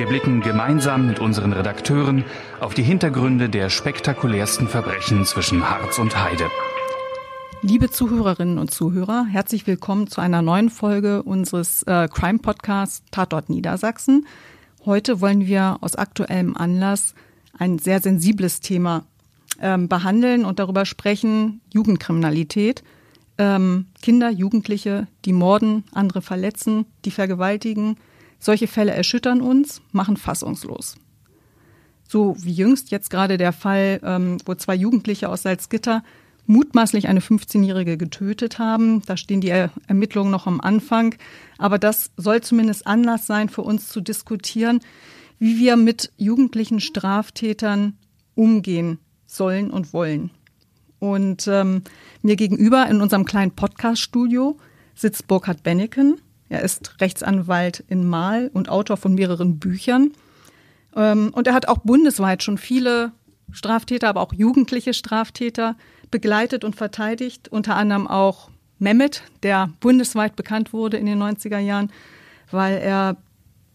Wir blicken gemeinsam mit unseren Redakteuren auf die Hintergründe der spektakulärsten Verbrechen zwischen Harz und Heide. Liebe Zuhörerinnen und Zuhörer, herzlich willkommen zu einer neuen Folge unseres äh, Crime Podcasts Tatort Niedersachsen. Heute wollen wir aus aktuellem Anlass ein sehr sensibles Thema ähm, behandeln und darüber sprechen, Jugendkriminalität. Ähm, Kinder, Jugendliche, die morden, andere verletzen, die vergewaltigen. Solche Fälle erschüttern uns, machen fassungslos. So wie jüngst jetzt gerade der Fall, ähm, wo zwei Jugendliche aus Salzgitter mutmaßlich eine 15-Jährige getötet haben. Da stehen die Ermittlungen noch am Anfang. Aber das soll zumindest Anlass sein für uns zu diskutieren, wie wir mit jugendlichen Straftätern umgehen sollen und wollen. Und ähm, mir gegenüber in unserem kleinen Podcast-Studio sitzt Burkhard Benneken. Er ist Rechtsanwalt in Mahl und Autor von mehreren Büchern. Ähm, und er hat auch bundesweit schon viele Straftäter, aber auch jugendliche Straftäter begleitet und verteidigt, unter anderem auch Mehmet, der bundesweit bekannt wurde in den 90er Jahren, weil er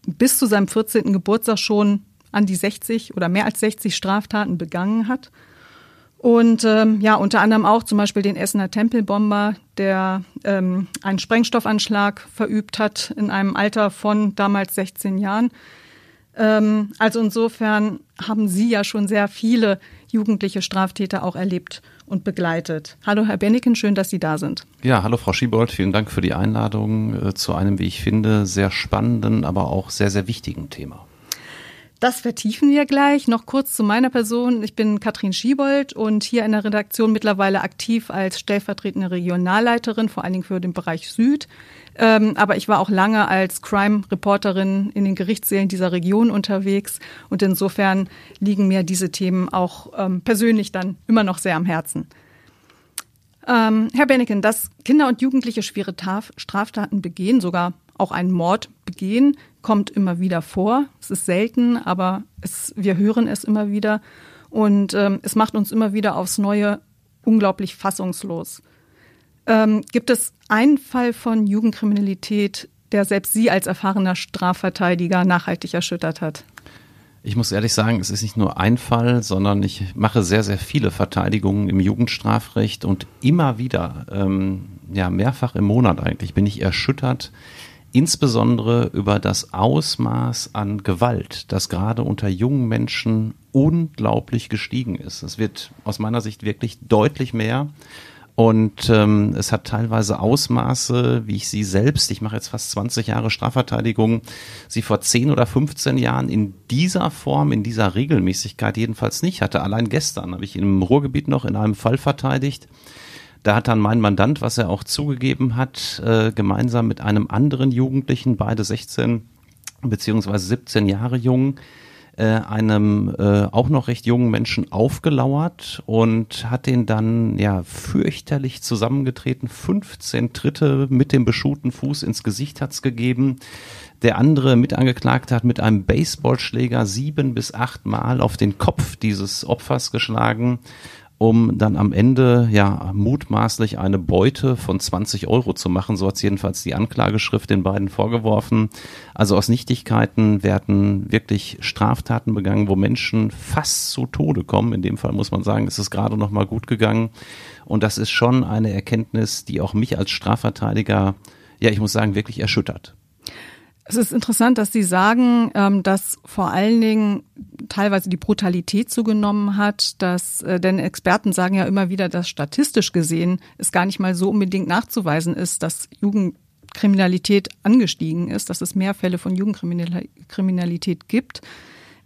bis zu seinem 14. Geburtstag schon an die 60 oder mehr als 60 Straftaten begangen hat. Und ähm, ja, unter anderem auch zum Beispiel den Essener Tempelbomber, der ähm, einen Sprengstoffanschlag verübt hat in einem Alter von damals 16 Jahren. Ähm, also insofern haben Sie ja schon sehr viele jugendliche Straftäter auch erlebt und begleitet. Hallo Herr Benneken, schön, dass Sie da sind. Ja, hallo Frau Schiebold, vielen Dank für die Einladung äh, zu einem, wie ich finde, sehr spannenden, aber auch sehr, sehr wichtigen Thema. Das vertiefen wir gleich. Noch kurz zu meiner Person. Ich bin Katrin Schiebold und hier in der Redaktion mittlerweile aktiv als stellvertretende Regionalleiterin, vor allen Dingen für den Bereich Süd. Ähm, aber ich war auch lange als Crime-Reporterin in den Gerichtssälen dieser Region unterwegs und insofern liegen mir diese Themen auch ähm, persönlich dann immer noch sehr am Herzen. Ähm, Herr Benneken, dass Kinder und Jugendliche schwere Straftaten begehen, sogar auch einen Mord begehen, kommt immer wieder vor. Es ist selten, aber es, wir hören es immer wieder. Und ähm, es macht uns immer wieder aufs Neue unglaublich fassungslos. Ähm, gibt es einen Fall von Jugendkriminalität, der selbst Sie als erfahrener Strafverteidiger nachhaltig erschüttert hat? Ich muss ehrlich sagen, es ist nicht nur ein Fall, sondern ich mache sehr, sehr viele Verteidigungen im Jugendstrafrecht und immer wieder, ähm, ja, mehrfach im Monat eigentlich, bin ich erschüttert, insbesondere über das Ausmaß an Gewalt, das gerade unter jungen Menschen unglaublich gestiegen ist. Es wird aus meiner Sicht wirklich deutlich mehr. Und ähm, es hat teilweise Ausmaße, wie ich sie selbst, ich mache jetzt fast 20 Jahre Strafverteidigung, sie vor 10 oder 15 Jahren in dieser Form, in dieser Regelmäßigkeit jedenfalls nicht hatte. Allein gestern habe ich im Ruhrgebiet noch in einem Fall verteidigt, da hat dann mein Mandant, was er auch zugegeben hat, äh, gemeinsam mit einem anderen Jugendlichen, beide 16 beziehungsweise 17 Jahre jung, äh, einem äh, auch noch recht jungen Menschen aufgelauert und hat den dann ja fürchterlich zusammengetreten. 15 Tritte mit dem beschuhten Fuß ins Gesicht hat's gegeben. Der andere Mitangeklagte hat mit einem Baseballschläger sieben bis acht Mal auf den Kopf dieses Opfers geschlagen um dann am Ende ja mutmaßlich eine Beute von 20 Euro zu machen. So hat jedenfalls die Anklageschrift den beiden vorgeworfen. Also aus Nichtigkeiten werden wirklich Straftaten begangen, wo Menschen fast zu Tode kommen. In dem Fall muss man sagen, ist es gerade noch mal gut gegangen. Und das ist schon eine Erkenntnis, die auch mich als Strafverteidiger, ja, ich muss sagen, wirklich erschüttert. Es ist interessant, dass Sie sagen, ähm, dass vor allen Dingen teilweise die Brutalität zugenommen hat, dass, äh, denn Experten sagen ja immer wieder, dass statistisch gesehen es gar nicht mal so unbedingt nachzuweisen ist, dass Jugendkriminalität angestiegen ist, dass es mehr Fälle von Jugendkriminalität gibt.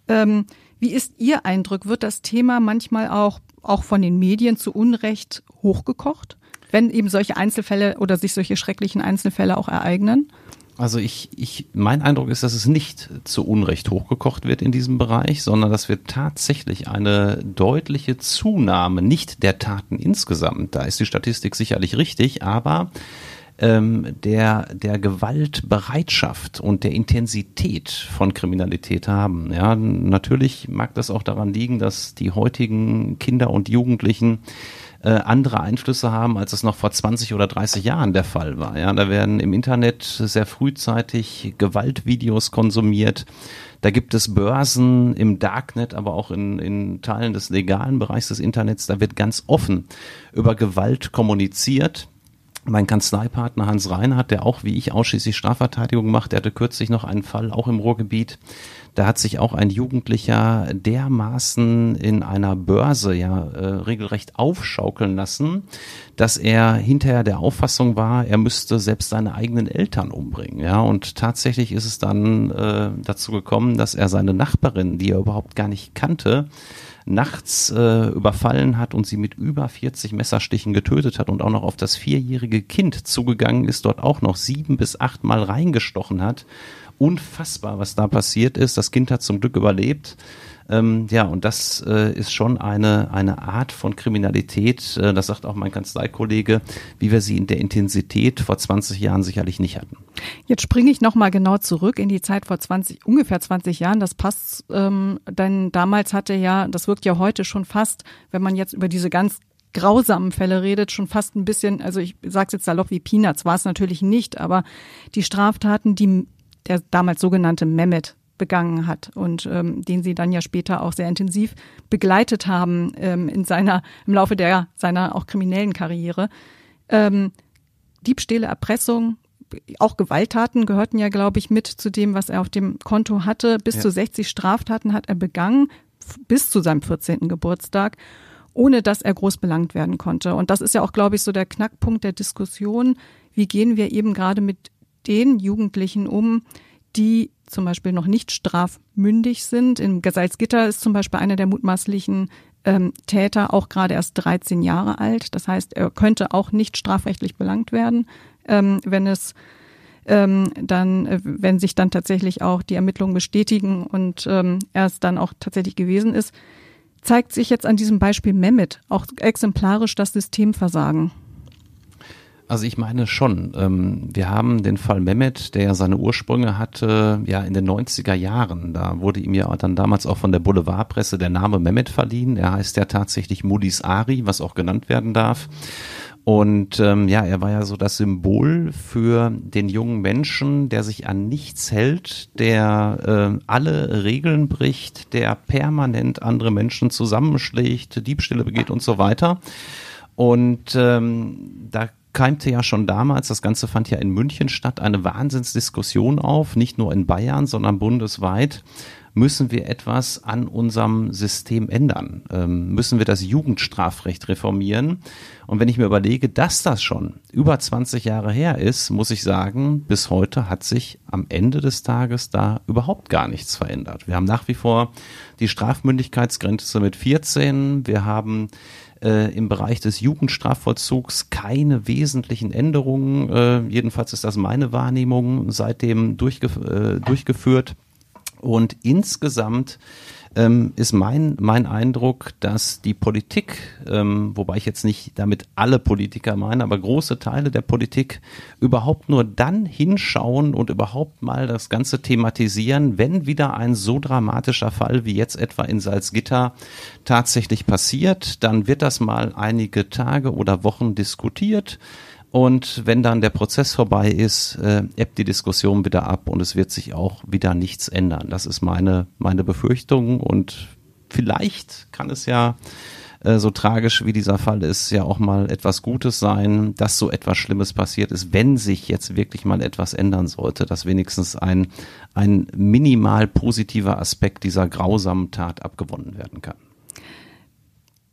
Ähm, wie ist Ihr Eindruck? Wird das Thema manchmal auch, auch von den Medien zu Unrecht hochgekocht, wenn eben solche Einzelfälle oder sich solche schrecklichen Einzelfälle auch ereignen? Also ich, ich, mein Eindruck ist, dass es nicht zu Unrecht hochgekocht wird in diesem Bereich, sondern dass wir tatsächlich eine deutliche Zunahme, nicht der Taten insgesamt, da ist die Statistik sicherlich richtig, aber ähm, der, der Gewaltbereitschaft und der Intensität von Kriminalität haben. Ja, natürlich mag das auch daran liegen, dass die heutigen Kinder und Jugendlichen äh, andere Einflüsse haben, als es noch vor 20 oder 30 Jahren der Fall war. Ja, da werden im Internet sehr frühzeitig Gewaltvideos konsumiert. Da gibt es Börsen im Darknet, aber auch in, in Teilen des legalen Bereichs des Internets. Da wird ganz offen über Gewalt kommuniziert. Mein Kanzleipartner Hans Reinhardt, der auch wie ich ausschließlich Strafverteidigung macht, der hatte kürzlich noch einen Fall, auch im Ruhrgebiet, da hat sich auch ein Jugendlicher dermaßen in einer Börse ja äh, regelrecht aufschaukeln lassen, dass er hinterher der Auffassung war, er müsste selbst seine eigenen Eltern umbringen. Ja, und tatsächlich ist es dann äh, dazu gekommen, dass er seine Nachbarin, die er überhaupt gar nicht kannte, nachts äh, überfallen hat und sie mit über 40 Messerstichen getötet hat und auch noch auf das vierjährige Kind zugegangen ist, dort auch noch sieben bis acht Mal reingestochen hat unfassbar, was da passiert ist. Das Kind hat zum Glück überlebt. Ähm, ja, und das äh, ist schon eine, eine Art von Kriminalität, äh, das sagt auch mein Kanzleikollege, wie wir sie in der Intensität vor 20 Jahren sicherlich nicht hatten. Jetzt springe ich nochmal genau zurück in die Zeit vor 20, ungefähr 20 Jahren. Das passt, ähm, denn damals hatte ja, das wirkt ja heute schon fast, wenn man jetzt über diese ganz grausamen Fälle redet, schon fast ein bisschen, also ich sage es jetzt salopp wie Peanuts, war es natürlich nicht, aber die Straftaten, die der damals sogenannte Mehmet begangen hat und ähm, den sie dann ja später auch sehr intensiv begleitet haben ähm, in seiner im Laufe der seiner auch kriminellen Karriere. Ähm, Diebstähle, Erpressung, auch Gewalttaten gehörten ja, glaube ich, mit zu dem, was er auf dem Konto hatte. Bis ja. zu 60 Straftaten hat er begangen, bis zu seinem 14. Geburtstag, ohne dass er groß belangt werden konnte. Und das ist ja auch, glaube ich, so der Knackpunkt der Diskussion. Wie gehen wir eben gerade mit den Jugendlichen um, die zum Beispiel noch nicht strafmündig sind. In Salzgitter ist zum Beispiel einer der mutmaßlichen ähm, Täter auch gerade erst 13 Jahre alt. Das heißt, er könnte auch nicht strafrechtlich belangt werden, ähm, wenn es ähm, dann, äh, wenn sich dann tatsächlich auch die Ermittlungen bestätigen und ähm, er es dann auch tatsächlich gewesen ist, zeigt sich jetzt an diesem Beispiel Mehmet auch exemplarisch das Systemversagen. Also ich meine schon. Ähm, wir haben den Fall Mehmet, der ja seine Ursprünge hatte, ja in den 90er Jahren. Da wurde ihm ja dann damals auch von der Boulevardpresse der Name Mehmet verliehen. Er heißt ja tatsächlich Moody's Ari, was auch genannt werden darf. Und ähm, ja, er war ja so das Symbol für den jungen Menschen, der sich an nichts hält, der äh, alle Regeln bricht, der permanent andere Menschen zusammenschlägt, Diebstähle begeht und so weiter. Und ähm, da keimte ja schon damals, das Ganze fand ja in München statt, eine Wahnsinnsdiskussion auf, nicht nur in Bayern, sondern bundesweit. Müssen wir etwas an unserem System ändern? Ähm, müssen wir das Jugendstrafrecht reformieren? Und wenn ich mir überlege, dass das schon über 20 Jahre her ist, muss ich sagen, bis heute hat sich am Ende des Tages da überhaupt gar nichts verändert. Wir haben nach wie vor die Strafmündigkeitsgrenze mit 14. Wir haben äh, im Bereich des Jugendstrafvollzugs keine wesentlichen Änderungen. Äh, jedenfalls ist das meine Wahrnehmung seitdem durchgef äh, durchgeführt. Und insgesamt ähm, ist mein, mein Eindruck, dass die Politik, ähm, wobei ich jetzt nicht damit alle Politiker meine, aber große Teile der Politik überhaupt nur dann hinschauen und überhaupt mal das Ganze thematisieren, wenn wieder ein so dramatischer Fall wie jetzt etwa in Salzgitter tatsächlich passiert, dann wird das mal einige Tage oder Wochen diskutiert. Und wenn dann der Prozess vorbei ist, äh, ebbt die Diskussion wieder ab und es wird sich auch wieder nichts ändern. Das ist meine, meine Befürchtung und vielleicht kann es ja äh, so tragisch wie dieser Fall ist, ja auch mal etwas Gutes sein, dass so etwas Schlimmes passiert ist, wenn sich jetzt wirklich mal etwas ändern sollte, dass wenigstens ein, ein minimal positiver Aspekt dieser grausamen Tat abgewonnen werden kann.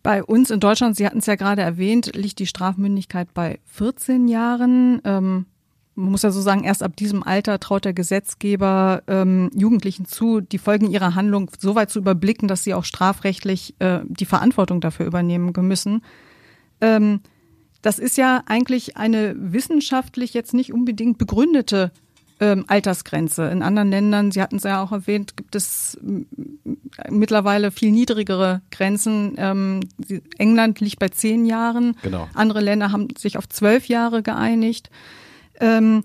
Bei uns in Deutschland, Sie hatten es ja gerade erwähnt, liegt die Strafmündigkeit bei 14 Jahren. Ähm, man muss ja so sagen, erst ab diesem Alter traut der Gesetzgeber ähm, Jugendlichen zu, die Folgen ihrer Handlung so weit zu überblicken, dass sie auch strafrechtlich äh, die Verantwortung dafür übernehmen müssen. Ähm, das ist ja eigentlich eine wissenschaftlich jetzt nicht unbedingt begründete ähm, Altersgrenze. In anderen Ländern, Sie hatten es ja auch erwähnt, gibt es mittlerweile viel niedrigere Grenzen. Ähm, England liegt bei zehn Jahren. Genau. Andere Länder haben sich auf zwölf Jahre geeinigt. Ähm,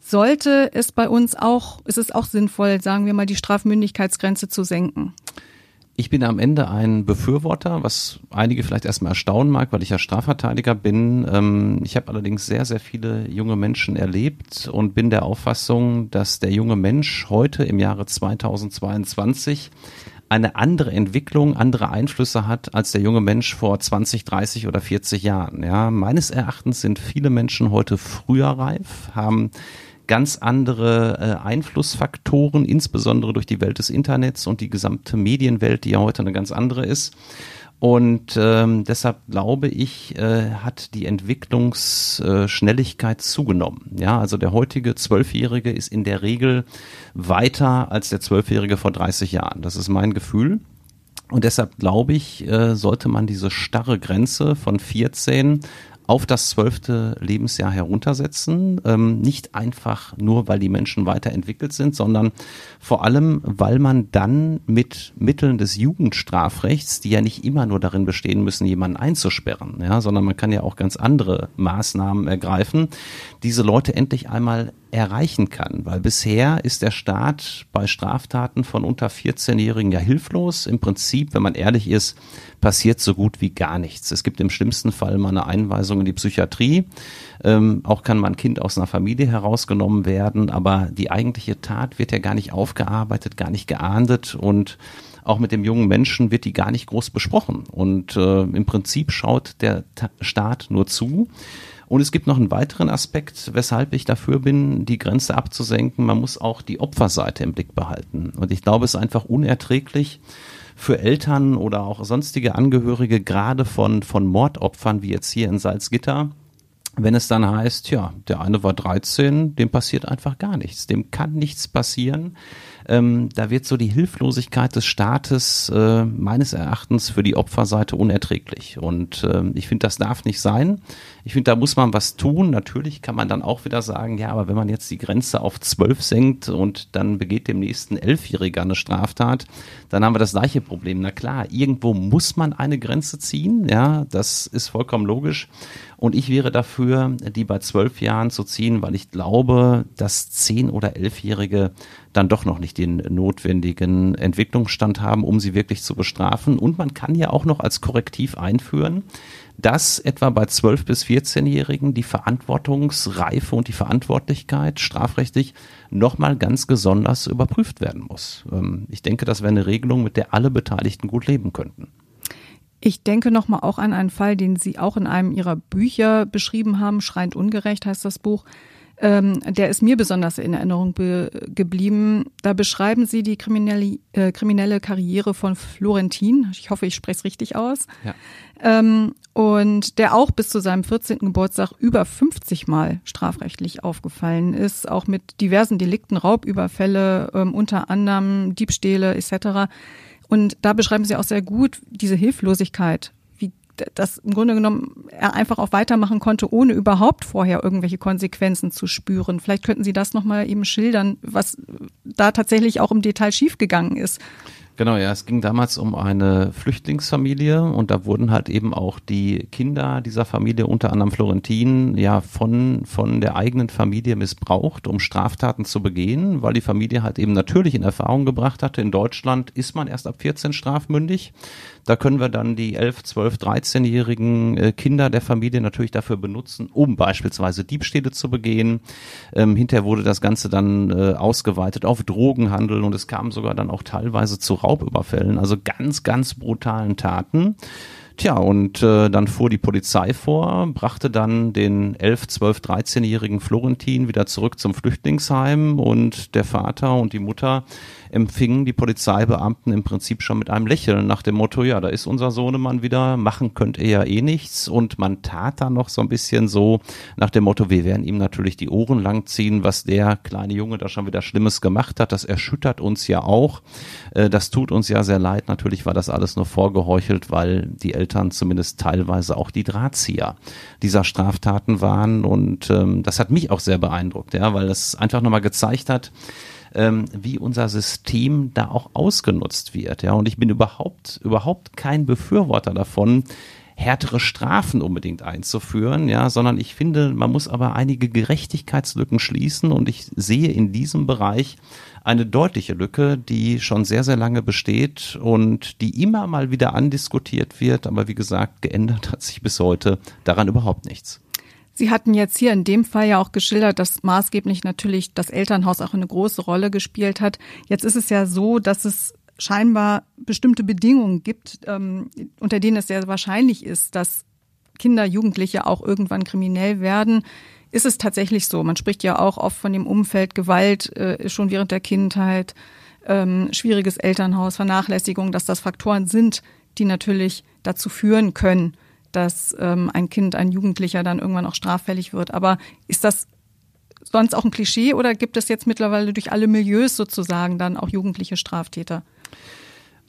sollte es bei uns auch, ist es auch sinnvoll, sagen wir mal, die Strafmündigkeitsgrenze zu senken? Ich bin am Ende ein Befürworter, was einige vielleicht erstmal erstaunen mag, weil ich ja Strafverteidiger bin. Ähm, ich habe allerdings sehr, sehr viele junge Menschen erlebt und bin der Auffassung, dass der junge Mensch heute im Jahre 2022 eine andere Entwicklung, andere Einflüsse hat als der junge Mensch vor 20, 30 oder 40 Jahren. Ja, meines Erachtens sind viele Menschen heute früher reif, haben ganz andere äh, Einflussfaktoren, insbesondere durch die Welt des Internets und die gesamte Medienwelt, die ja heute eine ganz andere ist. Und ähm, deshalb glaube ich, äh, hat die Entwicklungsschnelligkeit zugenommen. Ja, also der heutige Zwölfjährige ist in der Regel weiter als der Zwölfjährige vor 30 Jahren. Das ist mein Gefühl. Und deshalb glaube ich, äh, sollte man diese starre Grenze von 14 auf das zwölfte Lebensjahr heruntersetzen. Ähm, nicht einfach nur, weil die Menschen weiterentwickelt sind, sondern vor allem, weil man dann mit Mitteln des Jugendstrafrechts, die ja nicht immer nur darin bestehen müssen, jemanden einzusperren, ja, sondern man kann ja auch ganz andere Maßnahmen ergreifen, diese Leute endlich einmal erreichen kann. Weil bisher ist der Staat bei Straftaten von unter 14-Jährigen ja hilflos. Im Prinzip, wenn man ehrlich ist, passiert so gut wie gar nichts. Es gibt im schlimmsten Fall mal eine Einweisung in die Psychiatrie. Ähm, auch kann mal ein Kind aus einer Familie herausgenommen werden, aber die eigentliche Tat wird ja gar nicht aufgearbeitet, gar nicht geahndet und auch mit dem jungen Menschen wird die gar nicht groß besprochen. Und äh, im Prinzip schaut der Ta Staat nur zu. Und es gibt noch einen weiteren Aspekt, weshalb ich dafür bin, die Grenze abzusenken. Man muss auch die Opferseite im Blick behalten. Und ich glaube, es ist einfach unerträglich für Eltern oder auch sonstige Angehörige, gerade von, von Mordopfern, wie jetzt hier in Salzgitter, wenn es dann heißt, ja, der eine war 13, dem passiert einfach gar nichts, dem kann nichts passieren. Ähm, da wird so die Hilflosigkeit des Staates äh, meines Erachtens für die Opferseite unerträglich. Und äh, ich finde, das darf nicht sein. Ich finde, da muss man was tun. Natürlich kann man dann auch wieder sagen, ja, aber wenn man jetzt die Grenze auf zwölf senkt und dann begeht dem nächsten Elfjähriger eine Straftat, dann haben wir das gleiche Problem. Na klar, irgendwo muss man eine Grenze ziehen. Ja, das ist vollkommen logisch. Und ich wäre dafür, die bei zwölf Jahren zu ziehen, weil ich glaube, dass zehn- oder elfjährige dann doch noch nicht den notwendigen Entwicklungsstand haben, um sie wirklich zu bestrafen. Und man kann ja auch noch als Korrektiv einführen, dass etwa bei 12- bis 14-Jährigen die Verantwortungsreife und die Verantwortlichkeit strafrechtlich nochmal ganz besonders überprüft werden muss. Ähm, ich denke, das wäre eine Regelung, mit der alle Beteiligten gut leben könnten. Ich denke nochmal auch an einen Fall, den Sie auch in einem Ihrer Bücher beschrieben haben. Schreiend ungerecht heißt das Buch. Ähm, der ist mir besonders in Erinnerung geblieben. Da beschreiben Sie die kriminelle, äh, kriminelle Karriere von Florentin. Ich hoffe, ich spreche es richtig aus. Ja. Ähm, und der auch bis zu seinem 14. Geburtstag über 50 Mal strafrechtlich aufgefallen ist, auch mit diversen Delikten, Raubüberfälle, ähm, unter anderem Diebstähle etc. Und da beschreiben Sie auch sehr gut diese Hilflosigkeit dass im Grunde genommen er einfach auch weitermachen konnte, ohne überhaupt vorher irgendwelche Konsequenzen zu spüren. Vielleicht könnten Sie das nochmal eben schildern, was da tatsächlich auch im Detail schiefgegangen ist. Genau, ja, es ging damals um eine Flüchtlingsfamilie und da wurden halt eben auch die Kinder dieser Familie, unter anderem Florentin, ja von, von der eigenen Familie missbraucht, um Straftaten zu begehen, weil die Familie halt eben natürlich in Erfahrung gebracht hatte, in Deutschland ist man erst ab 14 strafmündig. Da können wir dann die 11, 12, 13-jährigen äh, Kinder der Familie natürlich dafür benutzen, um beispielsweise Diebstähle zu begehen. Ähm, hinterher wurde das Ganze dann äh, ausgeweitet auf Drogenhandel und es kam sogar dann auch teilweise zu Raubüberfällen, also ganz, ganz brutalen Taten. Tja, und äh, dann fuhr die Polizei vor, brachte dann den 11, 12, 13-jährigen Florentin wieder zurück zum Flüchtlingsheim und der Vater und die Mutter empfingen die Polizeibeamten im Prinzip schon mit einem Lächeln nach dem Motto, ja, da ist unser Sohnemann wieder, machen könnt ihr ja eh nichts. Und man tat dann noch so ein bisschen so nach dem Motto, wir werden ihm natürlich die Ohren langziehen, was der kleine Junge da schon wieder Schlimmes gemacht hat. Das erschüttert uns ja auch. Äh, das tut uns ja sehr leid. Natürlich war das alles nur vorgeheuchelt, weil die Eltern zumindest teilweise auch die Drahtzieher dieser Straftaten waren. Und ähm, das hat mich auch sehr beeindruckt, ja, weil das einfach nochmal gezeigt hat, ähm, wie unser System da auch ausgenutzt wird. Ja, und ich bin überhaupt, überhaupt kein Befürworter davon, härtere Strafen unbedingt einzuführen, ja, sondern ich finde, man muss aber einige Gerechtigkeitslücken schließen und ich sehe in diesem Bereich eine deutliche Lücke, die schon sehr, sehr lange besteht und die immer mal wieder andiskutiert wird, aber wie gesagt, geändert hat sich bis heute daran überhaupt nichts. Sie hatten jetzt hier in dem Fall ja auch geschildert, dass maßgeblich natürlich das Elternhaus auch eine große Rolle gespielt hat. Jetzt ist es ja so, dass es scheinbar bestimmte Bedingungen gibt, ähm, unter denen es sehr wahrscheinlich ist, dass Kinder, Jugendliche auch irgendwann kriminell werden. Ist es tatsächlich so? Man spricht ja auch oft von dem Umfeld Gewalt äh, schon während der Kindheit, ähm, schwieriges Elternhaus, Vernachlässigung, dass das Faktoren sind, die natürlich dazu führen können, dass ähm, ein Kind, ein Jugendlicher dann irgendwann auch straffällig wird. Aber ist das sonst auch ein Klischee oder gibt es jetzt mittlerweile durch alle Milieus sozusagen dann auch jugendliche Straftäter?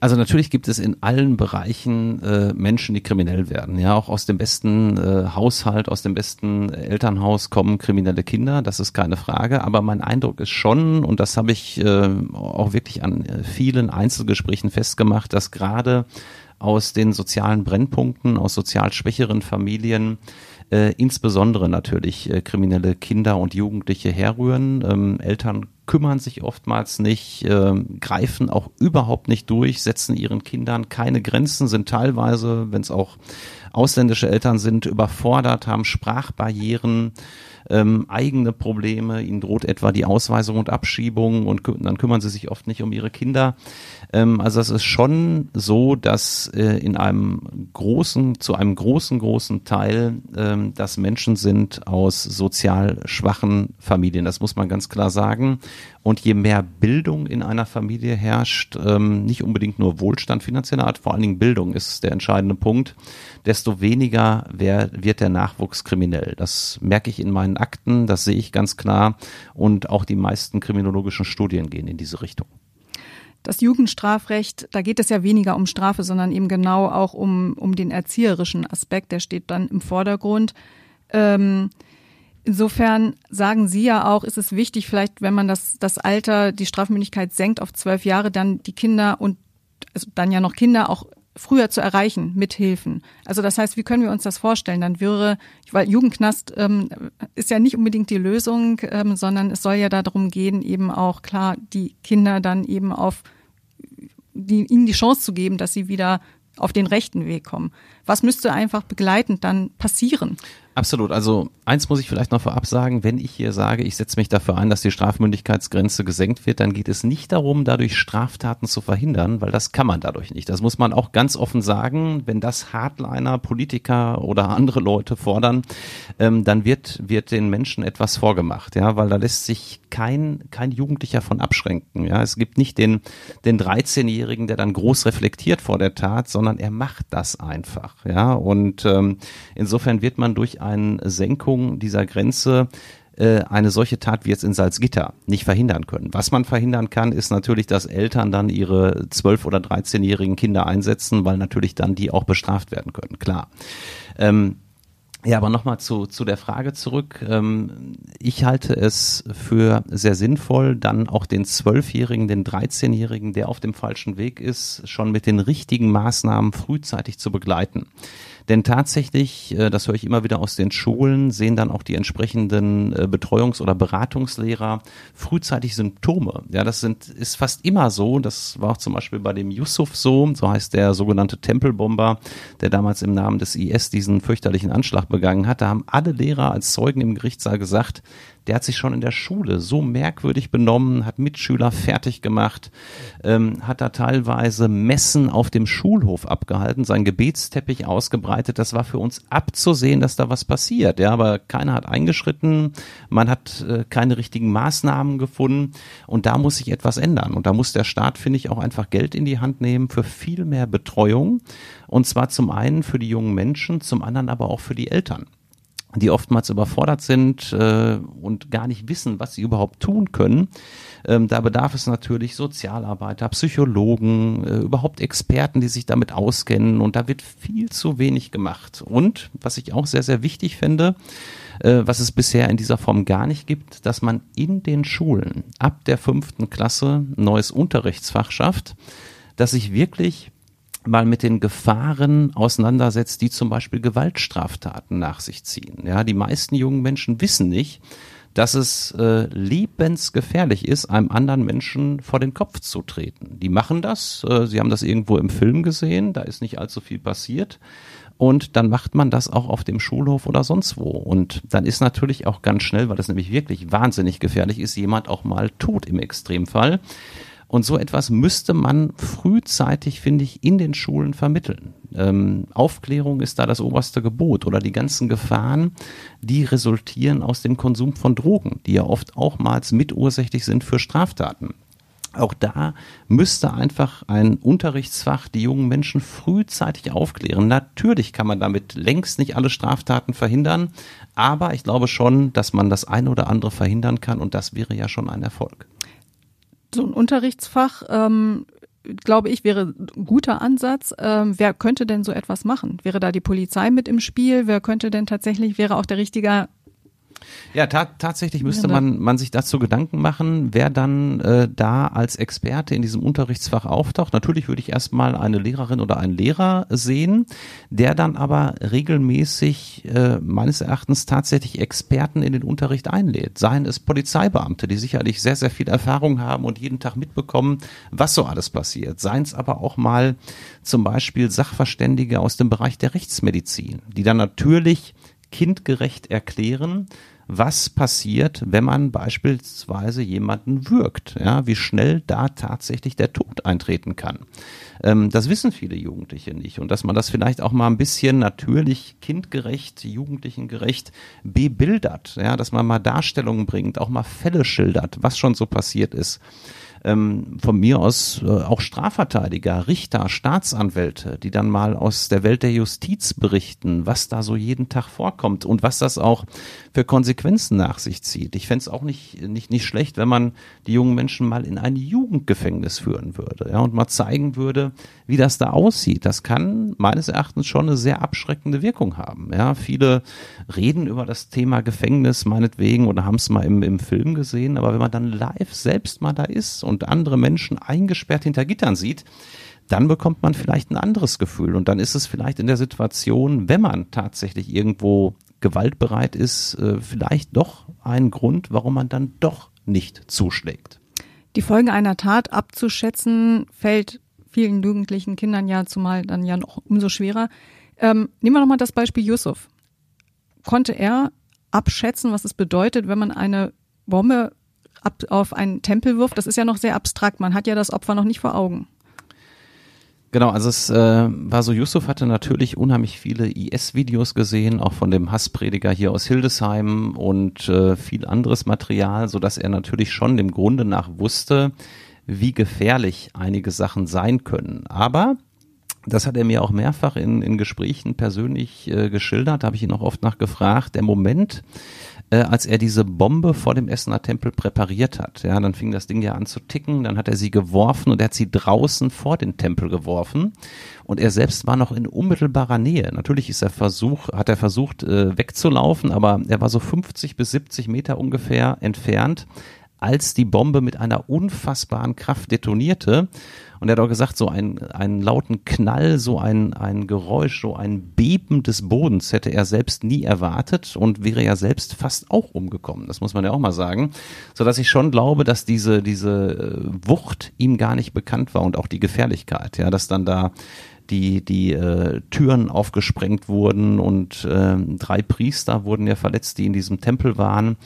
Also natürlich gibt es in allen Bereichen äh, Menschen, die kriminell werden. Ja, auch aus dem besten äh, Haushalt, aus dem besten Elternhaus kommen kriminelle Kinder. Das ist keine Frage. Aber mein Eindruck ist schon, und das habe ich äh, auch wirklich an äh, vielen Einzelgesprächen festgemacht, dass gerade aus den sozialen Brennpunkten, aus sozial schwächeren Familien, äh, insbesondere natürlich äh, kriminelle Kinder und Jugendliche herrühren. Ähm, Eltern kümmern sich oftmals nicht, äh, greifen auch überhaupt nicht durch, setzen ihren Kindern keine Grenzen, sind teilweise, wenn es auch ausländische Eltern sind, überfordert, haben Sprachbarrieren, ähm, eigene Probleme, ihnen droht etwa die Ausweisung und Abschiebung und kü dann kümmern sie sich oft nicht um ihre Kinder. Ähm, also es ist schon so, dass äh, in einem großen, zu einem großen, großen Teil ähm, das Menschen sind aus sozial schwachen Familien. Das muss man ganz klar sagen. Und je mehr Bildung in einer Familie herrscht, ähm, nicht unbedingt nur Wohlstand finanzieller Art, vor allen Dingen Bildung ist der entscheidende Punkt, desto weniger wer, wird der Nachwuchs kriminell. Das merke ich in meinen Akten, das sehe ich ganz klar. Und auch die meisten kriminologischen Studien gehen in diese Richtung. Das Jugendstrafrecht, da geht es ja weniger um Strafe, sondern eben genau auch um, um den erzieherischen Aspekt, der steht dann im Vordergrund. Ähm, insofern sagen Sie ja auch, ist es wichtig, vielleicht, wenn man das, das Alter, die Strafmündigkeit senkt auf zwölf Jahre, dann die Kinder und also dann ja noch Kinder auch früher zu erreichen mit Hilfen. Also das heißt, wie können wir uns das vorstellen? Dann wäre, weil Jugendknast ähm, ist ja nicht unbedingt die Lösung, ähm, sondern es soll ja darum gehen, eben auch klar die Kinder dann eben auf die, ihnen die Chance zu geben, dass sie wieder auf den rechten Weg kommen. Was müsste einfach begleitend dann passieren? Absolut. Also eins muss ich vielleicht noch vorab sagen, wenn ich hier sage, ich setze mich dafür ein, dass die Strafmündigkeitsgrenze gesenkt wird, dann geht es nicht darum, dadurch Straftaten zu verhindern, weil das kann man dadurch nicht. Das muss man auch ganz offen sagen. Wenn das Hardliner, Politiker oder andere Leute fordern, ähm, dann wird, wird den Menschen etwas vorgemacht, ja, weil da lässt sich kein, kein Jugendlicher von abschränken. Ja, es gibt nicht den, den 13-Jährigen, der dann groß reflektiert vor der Tat, sondern er macht das einfach, ja, und ähm, insofern wird man durch eine Senkung dieser Grenze äh, eine solche Tat wie jetzt in Salzgitter nicht verhindern können. Was man verhindern kann, ist natürlich, dass Eltern dann ihre 12- oder 13-jährigen Kinder einsetzen, weil natürlich dann die auch bestraft werden können, klar. Ähm, ja, aber nochmal zu, zu der Frage zurück. Ähm, ich halte es für sehr sinnvoll, dann auch den Zwölfjährigen, den 13-Jährigen, der auf dem falschen Weg ist, schon mit den richtigen Maßnahmen frühzeitig zu begleiten. Denn tatsächlich, äh, das höre ich immer wieder aus den Schulen, sehen dann auch die entsprechenden äh, Betreuungs- oder Beratungslehrer frühzeitig Symptome. Ja, das sind, ist fast immer so. Das war auch zum Beispiel bei dem Yusuf so, so heißt der sogenannte Tempelbomber, der damals im Namen des IS diesen fürchterlichen Anschlag begangen hat. Da haben alle Lehrer als Zeugen im Gerichtssaal gesagt, der hat sich schon in der Schule so merkwürdig benommen, hat Mitschüler fertig gemacht, ähm, hat da teilweise Messen auf dem Schulhof abgehalten, seinen Gebetsteppich ausgebreitet. Das war für uns abzusehen, dass da was passiert. Ja, aber keiner hat eingeschritten, man hat äh, keine richtigen Maßnahmen gefunden und da muss sich etwas ändern. Und da muss der Staat, finde ich, auch einfach Geld in die Hand nehmen für viel mehr Betreuung. Und zwar zum einen für die jungen Menschen, zum anderen aber auch für die Eltern. Die oftmals überfordert sind äh, und gar nicht wissen, was sie überhaupt tun können. Ähm, da bedarf es natürlich Sozialarbeiter, Psychologen, äh, überhaupt Experten, die sich damit auskennen und da wird viel zu wenig gemacht. Und was ich auch sehr, sehr wichtig finde, äh, was es bisher in dieser Form gar nicht gibt, dass man in den Schulen ab der fünften Klasse ein neues Unterrichtsfach schafft, dass sich wirklich mal mit den Gefahren auseinandersetzt, die zum Beispiel Gewaltstraftaten nach sich ziehen. Ja, die meisten jungen Menschen wissen nicht, dass es äh, lebensgefährlich ist, einem anderen Menschen vor den Kopf zu treten. Die machen das, äh, sie haben das irgendwo im Film gesehen, da ist nicht allzu viel passiert. Und dann macht man das auch auf dem Schulhof oder sonst wo. Und dann ist natürlich auch ganz schnell, weil das nämlich wirklich wahnsinnig gefährlich ist, jemand auch mal tot im Extremfall. Und so etwas müsste man frühzeitig, finde ich, in den Schulen vermitteln. Ähm, Aufklärung ist da das oberste Gebot oder die ganzen Gefahren, die resultieren aus dem Konsum von Drogen, die ja oft auch mal mitursächlich sind für Straftaten. Auch da müsste einfach ein Unterrichtsfach die jungen Menschen frühzeitig aufklären. Natürlich kann man damit längst nicht alle Straftaten verhindern, aber ich glaube schon, dass man das eine oder andere verhindern kann und das wäre ja schon ein Erfolg so ein Unterrichtsfach, ähm, glaube ich, wäre ein guter Ansatz. Ähm, wer könnte denn so etwas machen? Wäre da die Polizei mit im Spiel? Wer könnte denn tatsächlich, wäre auch der richtige ja, ta tatsächlich müsste man, man sich dazu Gedanken machen, wer dann äh, da als Experte in diesem Unterrichtsfach auftaucht. Natürlich würde ich erstmal eine Lehrerin oder einen Lehrer sehen, der dann aber regelmäßig äh, meines Erachtens tatsächlich Experten in den Unterricht einlädt. Seien es Polizeibeamte, die sicherlich sehr, sehr viel Erfahrung haben und jeden Tag mitbekommen, was so alles passiert. Seien es aber auch mal zum Beispiel Sachverständige aus dem Bereich der Rechtsmedizin, die dann natürlich kindgerecht erklären, was passiert, wenn man beispielsweise jemanden würgt, ja, wie schnell da tatsächlich der Tod eintreten kann. Ähm, das wissen viele Jugendliche nicht und dass man das vielleicht auch mal ein bisschen natürlich kindgerecht, jugendlichengerecht bebildert, ja, dass man mal Darstellungen bringt, auch mal Fälle schildert, was schon so passiert ist ähm, von mir aus äh, auch Strafverteidiger, Richter, Staatsanwälte, die dann mal aus der Welt der Justiz berichten, was da so jeden Tag vorkommt und was das auch für Konsequenzen nach sich zieht. Ich fände es auch nicht, nicht, nicht schlecht, wenn man die jungen Menschen mal in ein Jugendgefängnis führen würde ja, und mal zeigen würde, wie das da aussieht. Das kann meines Erachtens schon eine sehr abschreckende Wirkung haben. Ja, viele reden über das Thema Gefängnis meinetwegen oder haben es mal im, im Film gesehen, aber wenn man dann live selbst mal da ist und und andere Menschen eingesperrt hinter Gittern sieht, dann bekommt man vielleicht ein anderes Gefühl. Und dann ist es vielleicht in der Situation, wenn man tatsächlich irgendwo gewaltbereit ist, äh, vielleicht doch ein Grund, warum man dann doch nicht zuschlägt. Die Folge einer Tat abzuschätzen, fällt vielen jugendlichen Kindern ja zumal dann ja noch umso schwerer. Ähm, nehmen wir nochmal das Beispiel Yusuf. Konnte er abschätzen, was es bedeutet, wenn man eine Bombe ab, auf einen Tempel wirft, das ist ja noch sehr abstrakt. Man hat ja das Opfer noch nicht vor Augen. Genau, also es äh, war so, Yusuf hatte natürlich unheimlich viele IS-Videos gesehen, auch von dem Hassprediger hier aus Hildesheim und äh, viel anderes Material, so dass er natürlich schon dem Grunde nach wusste, wie gefährlich einige Sachen sein können. Aber das hat er mir auch mehrfach in, in Gesprächen persönlich äh, geschildert, habe ich ihn auch oft nachgefragt. Der Moment, äh, als er diese Bombe vor dem Essener Tempel präpariert hat. Ja, dann fing das Ding ja an zu ticken, dann hat er sie geworfen und er hat sie draußen vor den Tempel geworfen. Und er selbst war noch in unmittelbarer Nähe. Natürlich ist er Versuch, hat er versucht, äh, wegzulaufen, aber er war so 50 bis 70 Meter ungefähr entfernt als die Bombe mit einer unfassbaren Kraft detonierte. Und er hat auch gesagt, so ein, einen lauten Knall, so ein, ein Geräusch, so ein Beben des Bodens hätte er selbst nie erwartet und wäre ja selbst fast auch umgekommen. Das muss man ja auch mal sagen. So dass ich schon glaube, dass diese, diese äh, Wucht ihm gar nicht bekannt war und auch die Gefährlichkeit, ja, dass dann da die, die äh, Türen aufgesprengt wurden und äh, drei Priester wurden ja verletzt, die in diesem Tempel waren.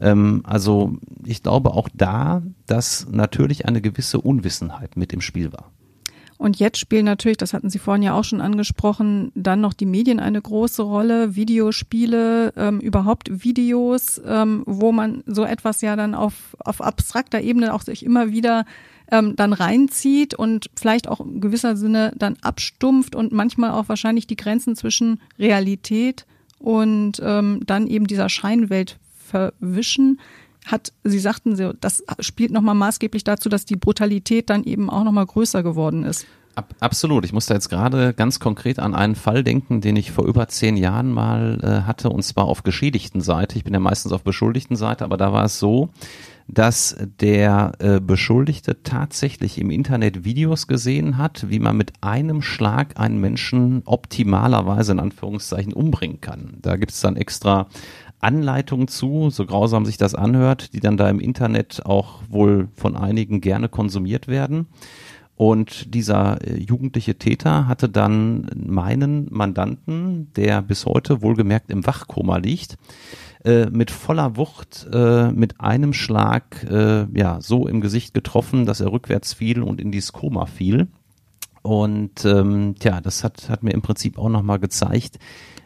Ähm, also ich glaube auch da, dass natürlich eine gewisse Unwissenheit mit im Spiel war. Und jetzt spielen natürlich, das hatten Sie vorhin ja auch schon angesprochen, dann noch die Medien eine große Rolle, Videospiele, ähm, überhaupt Videos, ähm, wo man so etwas ja dann auf, auf abstrakter Ebene auch sich immer wieder ähm, dann reinzieht und vielleicht auch in gewisser Sinne dann abstumpft und manchmal auch wahrscheinlich die Grenzen zwischen Realität und ähm, dann eben dieser Scheinwelt verwischen, hat, Sie sagten, das spielt nochmal maßgeblich dazu, dass die Brutalität dann eben auch nochmal größer geworden ist. Ab, absolut. Ich musste jetzt gerade ganz konkret an einen Fall denken, den ich vor über zehn Jahren mal äh, hatte, und zwar auf geschädigten Seite. Ich bin ja meistens auf beschuldigten Seite, aber da war es so, dass der äh, Beschuldigte tatsächlich im Internet Videos gesehen hat, wie man mit einem Schlag einen Menschen optimalerweise in Anführungszeichen umbringen kann. Da gibt es dann extra Anleitungen zu, so grausam sich das anhört, die dann da im Internet auch wohl von einigen gerne konsumiert werden. Und dieser äh, jugendliche Täter hatte dann meinen Mandanten, der bis heute wohlgemerkt im Wachkoma liegt, äh, mit voller Wucht äh, mit einem Schlag ja so im Gesicht getroffen, dass er rückwärts fiel und in dieses Koma fiel. Und ähm, tja, das hat, hat mir im Prinzip auch nochmal gezeigt,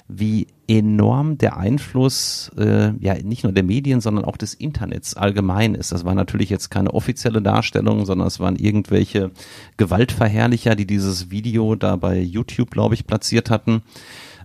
wie enorm der Einfluss äh, ja nicht nur der Medien, sondern auch des Internets allgemein ist. Das war natürlich jetzt keine offizielle Darstellung, sondern es waren irgendwelche Gewaltverherrlicher, die dieses Video da bei YouTube, glaube ich, platziert hatten.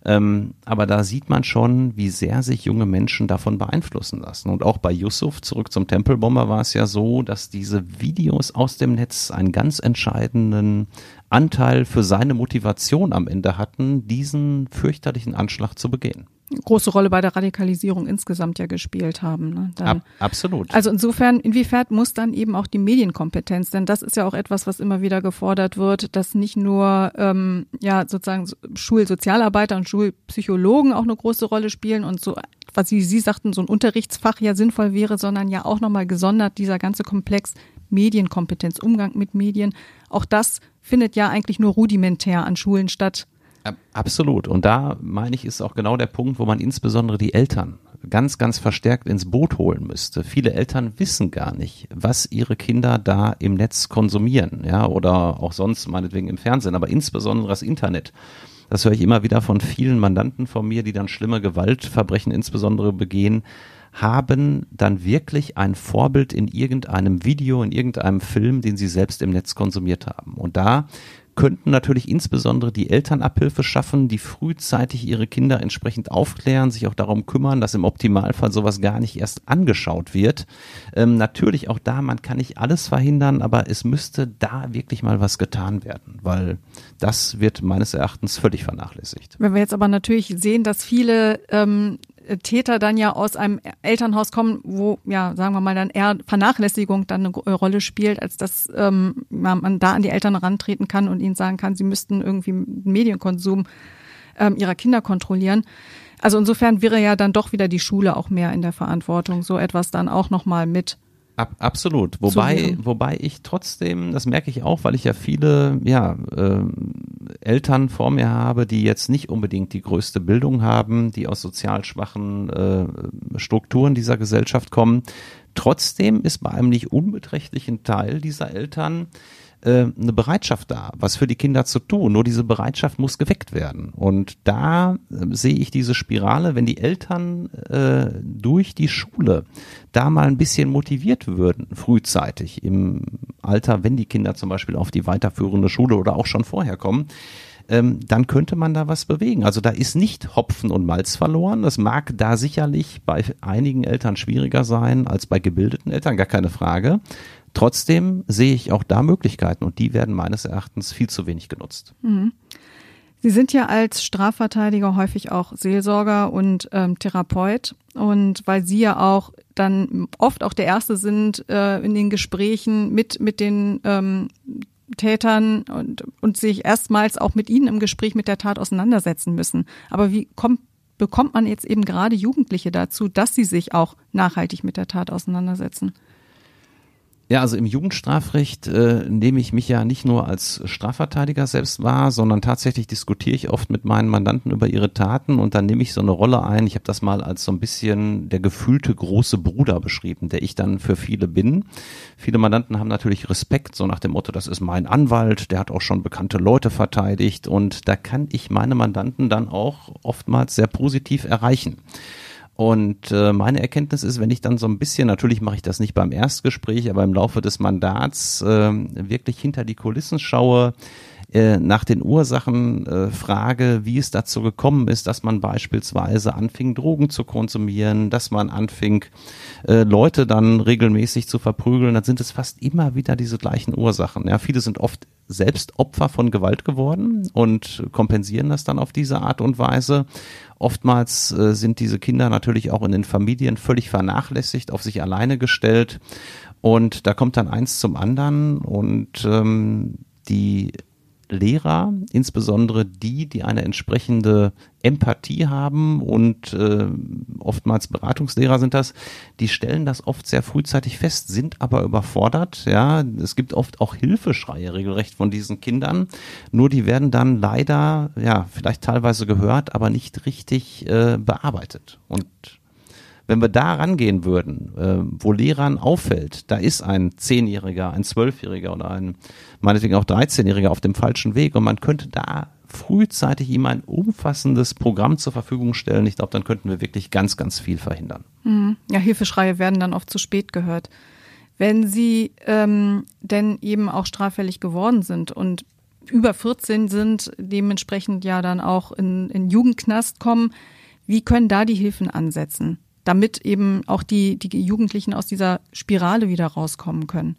Ähm, aber da sieht man schon, wie sehr sich junge Menschen davon beeinflussen lassen. Und auch bei Yusuf, zurück zum Tempelbomber, war es ja so, dass diese Videos aus dem Netz einen ganz entscheidenden Anteil für seine Motivation am Ende hatten, diesen fürchterlichen Anschlag zu begehen große Rolle bei der Radikalisierung insgesamt ja gespielt haben. Ne? Dann, Ab, absolut. Also insofern, inwiefern muss dann eben auch die Medienkompetenz, denn das ist ja auch etwas, was immer wieder gefordert wird, dass nicht nur ähm, ja sozusagen Schulsozialarbeiter und Schulpsychologen auch eine große Rolle spielen und so, was Sie, Sie sagten, so ein Unterrichtsfach ja sinnvoll wäre, sondern ja auch nochmal gesondert dieser ganze Komplex Medienkompetenz, Umgang mit Medien. Auch das findet ja eigentlich nur rudimentär an Schulen statt. Absolut. Und da meine ich, ist auch genau der Punkt, wo man insbesondere die Eltern ganz, ganz verstärkt ins Boot holen müsste. Viele Eltern wissen gar nicht, was ihre Kinder da im Netz konsumieren, ja, oder auch sonst meinetwegen im Fernsehen, aber insbesondere das Internet. Das höre ich immer wieder von vielen Mandanten von mir, die dann schlimme Gewaltverbrechen insbesondere begehen, haben dann wirklich ein Vorbild in irgendeinem Video, in irgendeinem Film, den sie selbst im Netz konsumiert haben. Und da könnten natürlich insbesondere die Eltern Abhilfe schaffen, die frühzeitig ihre Kinder entsprechend aufklären, sich auch darum kümmern, dass im Optimalfall sowas gar nicht erst angeschaut wird. Ähm, natürlich auch da, man kann nicht alles verhindern, aber es müsste da wirklich mal was getan werden, weil das wird meines Erachtens völlig vernachlässigt. Wenn wir jetzt aber natürlich sehen, dass viele ähm, Täter dann ja aus einem Elternhaus kommen, wo, ja, sagen wir mal, dann eher Vernachlässigung dann eine äh, Rolle spielt, als dass ähm, man da an die Eltern herantreten kann und ihnen sagen kann, sie müssten irgendwie Medienkonsum ähm, ihrer Kinder kontrollieren. Also insofern wäre ja dann doch wieder die Schule auch mehr in der Verantwortung, so etwas dann auch nochmal mit Ab, absolut. Wobei, wobei ich trotzdem, das merke ich auch, weil ich ja viele ja, äh, Eltern vor mir habe, die jetzt nicht unbedingt die größte Bildung haben, die aus sozial schwachen äh, Strukturen dieser Gesellschaft kommen. Trotzdem ist bei einem nicht unbeträchtlichen Teil dieser Eltern äh, eine Bereitschaft da, was für die Kinder zu tun. Nur diese Bereitschaft muss geweckt werden. Und da äh, sehe ich diese Spirale, wenn die Eltern äh, durch die Schule da mal ein bisschen motiviert würden, frühzeitig im Alter, wenn die Kinder zum Beispiel auf die weiterführende Schule oder auch schon vorher kommen, ähm, dann könnte man da was bewegen. Also da ist nicht Hopfen und Malz verloren. Das mag da sicherlich bei einigen Eltern schwieriger sein als bei gebildeten Eltern, gar keine Frage. Trotzdem sehe ich auch da Möglichkeiten und die werden meines Erachtens viel zu wenig genutzt. Mhm. Sie sind ja als Strafverteidiger häufig auch Seelsorger und ähm, Therapeut. Und weil Sie ja auch dann oft auch der Erste sind äh, in den Gesprächen mit, mit den ähm, Tätern und, und sich erstmals auch mit ihnen im Gespräch mit der Tat auseinandersetzen müssen. Aber wie kommt, bekommt man jetzt eben gerade Jugendliche dazu, dass sie sich auch nachhaltig mit der Tat auseinandersetzen? Ja, also im Jugendstrafrecht äh, nehme ich mich ja nicht nur als Strafverteidiger selbst wahr, sondern tatsächlich diskutiere ich oft mit meinen Mandanten über ihre Taten und dann nehme ich so eine Rolle ein. Ich habe das mal als so ein bisschen der gefühlte große Bruder beschrieben, der ich dann für viele bin. Viele Mandanten haben natürlich Respekt, so nach dem Motto, das ist mein Anwalt, der hat auch schon bekannte Leute verteidigt und da kann ich meine Mandanten dann auch oftmals sehr positiv erreichen. Und äh, meine Erkenntnis ist, wenn ich dann so ein bisschen, natürlich mache ich das nicht beim Erstgespräch, aber im Laufe des Mandats äh, wirklich hinter die Kulissen schaue, äh, nach den Ursachen äh, frage, wie es dazu gekommen ist, dass man beispielsweise anfing, Drogen zu konsumieren, dass man anfing, äh, Leute dann regelmäßig zu verprügeln, dann sind es fast immer wieder diese gleichen Ursachen. Ja, viele sind oft selbst Opfer von Gewalt geworden und kompensieren das dann auf diese Art und Weise. Oftmals äh, sind diese Kinder natürlich auch in den Familien völlig vernachlässigt, auf sich alleine gestellt. Und da kommt dann eins zum anderen und ähm, die Lehrer, insbesondere die, die eine entsprechende Empathie haben und äh, oftmals Beratungslehrer sind das, die stellen das oft sehr frühzeitig fest, sind aber überfordert. Ja, es gibt oft auch Hilfeschreie regelrecht von diesen Kindern. Nur die werden dann leider, ja, vielleicht teilweise gehört, aber nicht richtig äh, bearbeitet. Und wenn wir da rangehen würden, äh, wo Lehrern auffällt, da ist ein Zehnjähriger, ein Zwölfjähriger oder ein meinetwegen auch 13-Jähriger auf dem falschen Weg und man könnte da frühzeitig ihm ein umfassendes Programm zur Verfügung stellen. Ich glaube, dann könnten wir wirklich ganz, ganz viel verhindern. Mhm. Ja, Hilfeschreie werden dann oft zu spät gehört. Wenn sie ähm, denn eben auch straffällig geworden sind und über 14 sind, dementsprechend ja dann auch in, in Jugendknast kommen, wie können da die Hilfen ansetzen? Damit eben auch die, die Jugendlichen aus dieser Spirale wieder rauskommen können.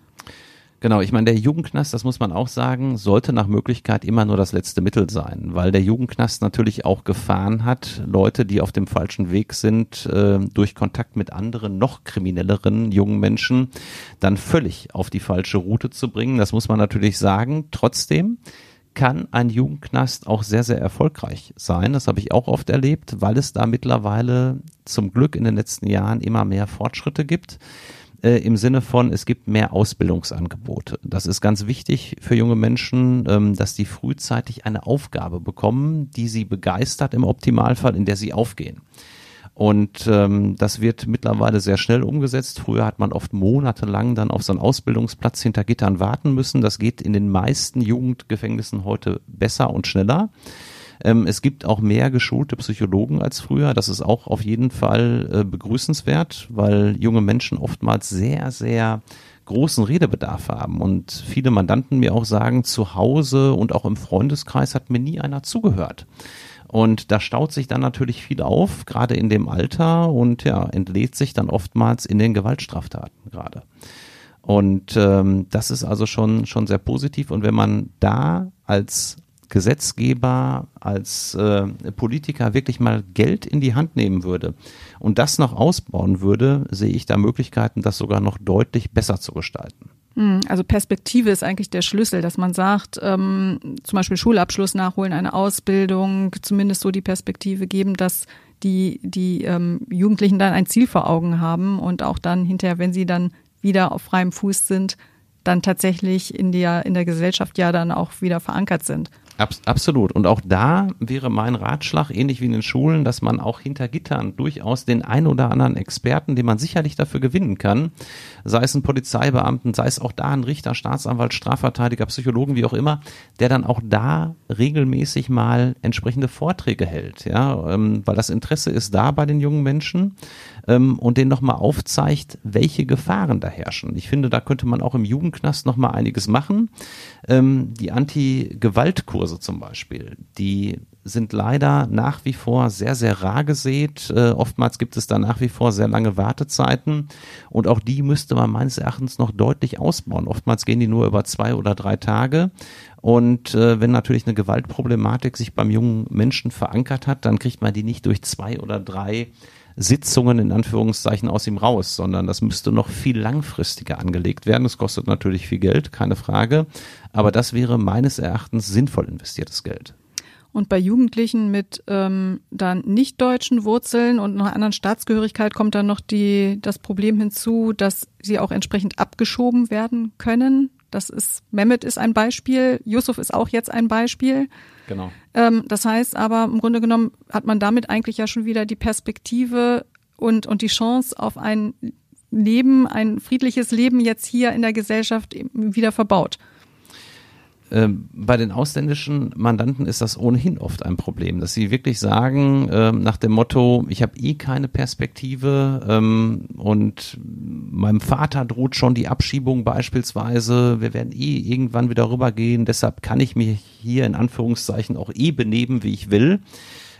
Genau, ich meine, der Jugendknast, das muss man auch sagen, sollte nach Möglichkeit immer nur das letzte Mittel sein, weil der Jugendknast natürlich auch Gefahren hat, Leute, die auf dem falschen Weg sind, äh, durch Kontakt mit anderen, noch kriminelleren jungen Menschen, dann völlig auf die falsche Route zu bringen. Das muss man natürlich sagen. Trotzdem, kann ein Jugendknast auch sehr, sehr erfolgreich sein. Das habe ich auch oft erlebt, weil es da mittlerweile zum Glück in den letzten Jahren immer mehr Fortschritte gibt. Äh, Im Sinne von, es gibt mehr Ausbildungsangebote. Das ist ganz wichtig für junge Menschen, ähm, dass die frühzeitig eine Aufgabe bekommen, die sie begeistert im Optimalfall, in der sie aufgehen. Und ähm, das wird mittlerweile sehr schnell umgesetzt. Früher hat man oft monatelang dann auf so einen Ausbildungsplatz hinter Gittern warten müssen. Das geht in den meisten Jugendgefängnissen heute besser und schneller. Ähm, es gibt auch mehr geschulte Psychologen als früher. Das ist auch auf jeden Fall äh, begrüßenswert, weil junge Menschen oftmals sehr, sehr großen Redebedarf haben und viele Mandanten mir auch sagen, zu Hause und auch im Freundeskreis hat mir nie einer zugehört. Und da staut sich dann natürlich viel auf, gerade in dem Alter und ja, entlädt sich dann oftmals in den Gewaltstraftaten gerade. Und ähm, das ist also schon, schon sehr positiv. Und wenn man da als Gesetzgeber, als äh, Politiker wirklich mal Geld in die Hand nehmen würde und das noch ausbauen würde, sehe ich da Möglichkeiten, das sogar noch deutlich besser zu gestalten. Hm, also Perspektive ist eigentlich der Schlüssel, dass man sagt, ähm, zum Beispiel Schulabschluss nachholen, eine Ausbildung, zumindest so die Perspektive geben, dass die, die ähm, Jugendlichen dann ein Ziel vor Augen haben und auch dann hinterher, wenn sie dann wieder auf freiem Fuß sind, dann tatsächlich in der, in der Gesellschaft ja dann auch wieder verankert sind. Abs absolut. Und auch da wäre mein Ratschlag, ähnlich wie in den Schulen, dass man auch hinter Gittern durchaus den ein oder anderen Experten, den man sicherlich dafür gewinnen kann, sei es ein Polizeibeamten, sei es auch da ein Richter, Staatsanwalt, Strafverteidiger, Psychologen, wie auch immer, der dann auch da regelmäßig mal entsprechende Vorträge hält, ja, ähm, weil das Interesse ist da bei den jungen Menschen ähm, und denen nochmal aufzeigt, welche Gefahren da herrschen. Ich finde, da könnte man auch im Jugendknast nochmal einiges machen. Ähm, die Anti-Gewalt-Kurse zum Beispiel, die sind leider nach wie vor sehr, sehr rar gesät. Äh, oftmals gibt es da nach wie vor sehr lange Wartezeiten und auch die müsste man meines Erachtens noch deutlich ausbauen. Oftmals gehen die nur über zwei oder drei Tage. Und äh, wenn natürlich eine Gewaltproblematik sich beim jungen Menschen verankert hat, dann kriegt man die nicht durch zwei oder drei Sitzungen in Anführungszeichen aus ihm raus, sondern das müsste noch viel langfristiger angelegt werden. Das kostet natürlich viel Geld, keine Frage. Aber das wäre meines Erachtens sinnvoll investiertes Geld. Und bei Jugendlichen mit ähm, dann nicht deutschen Wurzeln und einer anderen Staatsgehörigkeit kommt dann noch die, das Problem hinzu, dass sie auch entsprechend abgeschoben werden können. Das ist, Mehmet ist ein Beispiel, Yusuf ist auch jetzt ein Beispiel. Genau. Ähm, das heißt aber, im Grunde genommen hat man damit eigentlich ja schon wieder die Perspektive und, und die Chance auf ein Leben, ein friedliches Leben jetzt hier in der Gesellschaft wieder verbaut. Ähm, bei den ausländischen Mandanten ist das ohnehin oft ein Problem, dass sie wirklich sagen, äh, nach dem Motto, ich habe eh keine Perspektive ähm, und meinem Vater droht schon die Abschiebung beispielsweise, wir werden eh irgendwann wieder rübergehen, deshalb kann ich mich hier in Anführungszeichen auch eh benehmen, wie ich will.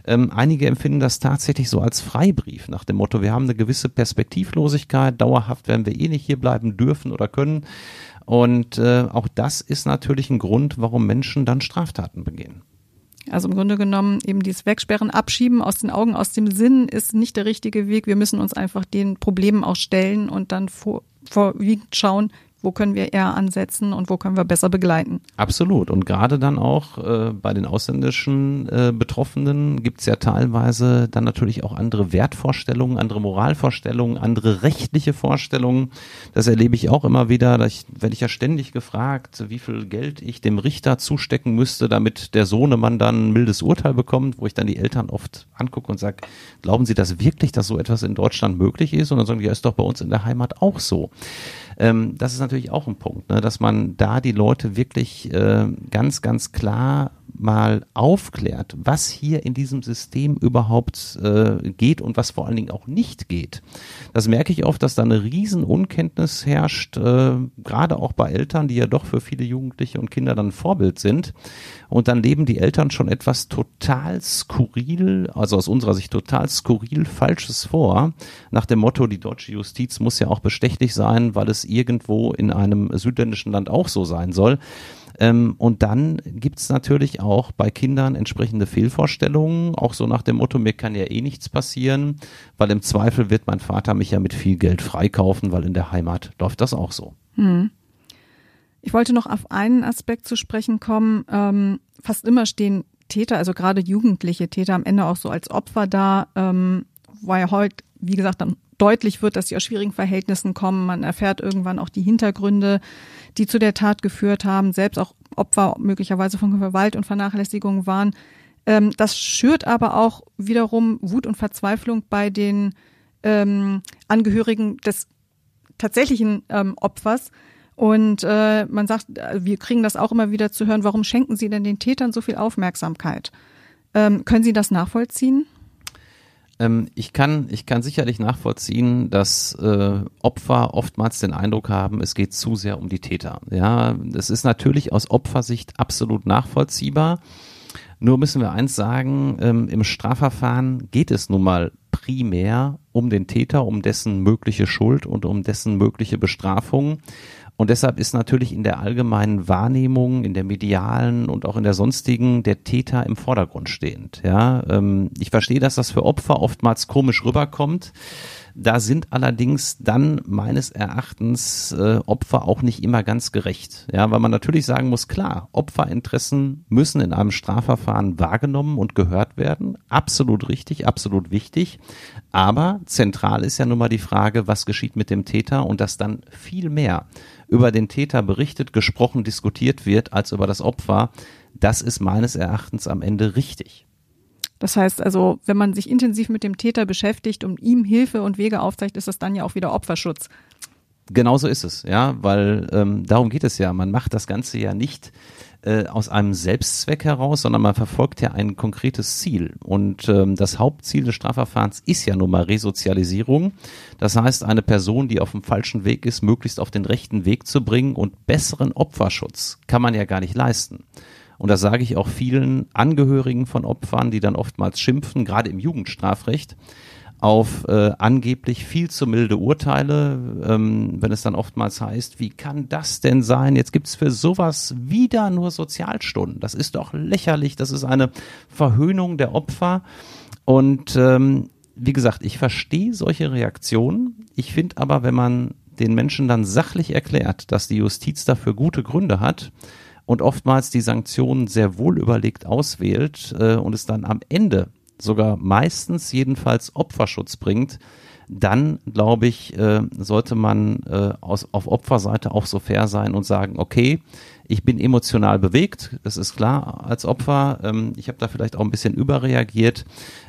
Ähm, einige empfinden das tatsächlich so als Freibrief nach dem Motto, wir haben eine gewisse Perspektivlosigkeit, dauerhaft werden wir eh nicht hier bleiben dürfen oder können. Und äh, auch das ist natürlich ein Grund, warum Menschen dann Straftaten begehen. Also im Grunde genommen eben dieses Wegsperren, Abschieben aus den Augen, aus dem Sinn ist nicht der richtige Weg. Wir müssen uns einfach den Problemen auch stellen und dann vor, vorwiegend schauen, wo können wir eher ansetzen und wo können wir besser begleiten. Absolut. Und gerade dann auch äh, bei den ausländischen äh, Betroffenen gibt es ja teilweise dann natürlich auch andere Wertvorstellungen, andere Moralvorstellungen, andere rechtliche Vorstellungen. Das erlebe ich auch immer wieder. Da werde ich ja ständig gefragt, wie viel Geld ich dem Richter zustecken müsste, damit der Sohnemann dann ein mildes Urteil bekommt, wo ich dann die Eltern oft angucke und sage, glauben Sie das wirklich, dass so etwas in Deutschland möglich ist? Und dann sagen die, ja, ist doch bei uns in der Heimat auch so. Ähm, das ist natürlich auch ein Punkt, ne, dass man da die Leute wirklich äh, ganz, ganz klar mal aufklärt, was hier in diesem System überhaupt äh, geht und was vor allen Dingen auch nicht geht. Das merke ich oft, dass da eine riesen Unkenntnis herrscht, äh, gerade auch bei Eltern, die ja doch für viele Jugendliche und Kinder dann Vorbild sind. Und dann leben die Eltern schon etwas total skurril, also aus unserer Sicht total skurril Falsches vor, nach dem Motto, die deutsche Justiz muss ja auch bestechlich sein, weil es irgendwo in einem südländischen Land auch so sein soll. Ähm, und dann gibt's natürlich auch bei Kindern entsprechende Fehlvorstellungen, auch so nach dem Motto, mir kann ja eh nichts passieren, weil im Zweifel wird mein Vater mich ja mit viel Geld freikaufen, weil in der Heimat läuft das auch so. Hm. Ich wollte noch auf einen Aspekt zu sprechen kommen. Ähm, fast immer stehen Täter, also gerade jugendliche Täter am Ende auch so als Opfer da, ähm, weil heute, wie gesagt, dann deutlich wird, dass sie aus schwierigen Verhältnissen kommen. Man erfährt irgendwann auch die Hintergründe, die zu der Tat geführt haben, selbst auch Opfer möglicherweise von Gewalt und Vernachlässigung waren. Ähm, das schürt aber auch wiederum Wut und Verzweiflung bei den ähm, Angehörigen des tatsächlichen ähm, Opfers. Und äh, man sagt, wir kriegen das auch immer wieder zu hören, warum schenken Sie denn den Tätern so viel Aufmerksamkeit? Ähm, können Sie das nachvollziehen? Ähm, ich, kann, ich kann sicherlich nachvollziehen, dass äh, Opfer oftmals den Eindruck haben, es geht zu sehr um die Täter. Ja, das ist natürlich aus Opfersicht absolut nachvollziehbar. Nur müssen wir eins sagen, ähm, im Strafverfahren geht es nun mal primär um den Täter, um dessen mögliche Schuld und um dessen mögliche Bestrafung. Und deshalb ist natürlich in der allgemeinen Wahrnehmung, in der medialen und auch in der sonstigen der Täter im Vordergrund stehend. Ja, ähm, ich verstehe, dass das für Opfer oftmals komisch rüberkommt. Da sind allerdings dann meines Erachtens äh, Opfer auch nicht immer ganz gerecht. Ja, weil man natürlich sagen muss, klar, Opferinteressen müssen in einem Strafverfahren wahrgenommen und gehört werden. Absolut richtig, absolut wichtig. Aber zentral ist ja nun mal die Frage, was geschieht mit dem Täter und dass dann viel mehr über den Täter berichtet, gesprochen, diskutiert wird als über das Opfer. Das ist meines Erachtens am Ende richtig. Das heißt also, wenn man sich intensiv mit dem Täter beschäftigt und ihm Hilfe und Wege aufzeigt, ist das dann ja auch wieder Opferschutz. Genauso ist es, ja, weil ähm, darum geht es ja. Man macht das Ganze ja nicht äh, aus einem Selbstzweck heraus, sondern man verfolgt ja ein konkretes Ziel. Und ähm, das Hauptziel des Strafverfahrens ist ja nun mal Resozialisierung. Das heißt, eine Person, die auf dem falschen Weg ist, möglichst auf den rechten Weg zu bringen und besseren Opferschutz kann man ja gar nicht leisten. Und das sage ich auch vielen Angehörigen von Opfern, die dann oftmals schimpfen, gerade im Jugendstrafrecht, auf äh, angeblich viel zu milde Urteile, ähm, wenn es dann oftmals heißt, wie kann das denn sein? Jetzt gibt's für sowas wieder nur Sozialstunden. Das ist doch lächerlich, das ist eine Verhöhnung der Opfer. Und ähm, wie gesagt, ich verstehe solche Reaktionen. Ich finde aber, wenn man den Menschen dann sachlich erklärt, dass die Justiz dafür gute Gründe hat, und oftmals die Sanktionen sehr wohl überlegt auswählt äh, und es dann am Ende sogar meistens jedenfalls Opferschutz bringt, dann glaube ich, äh, sollte man äh, aus, auf Opferseite auch so fair sein und sagen, okay, ich bin emotional bewegt, das ist klar als Opfer, ähm, ich habe da vielleicht auch ein bisschen überreagiert,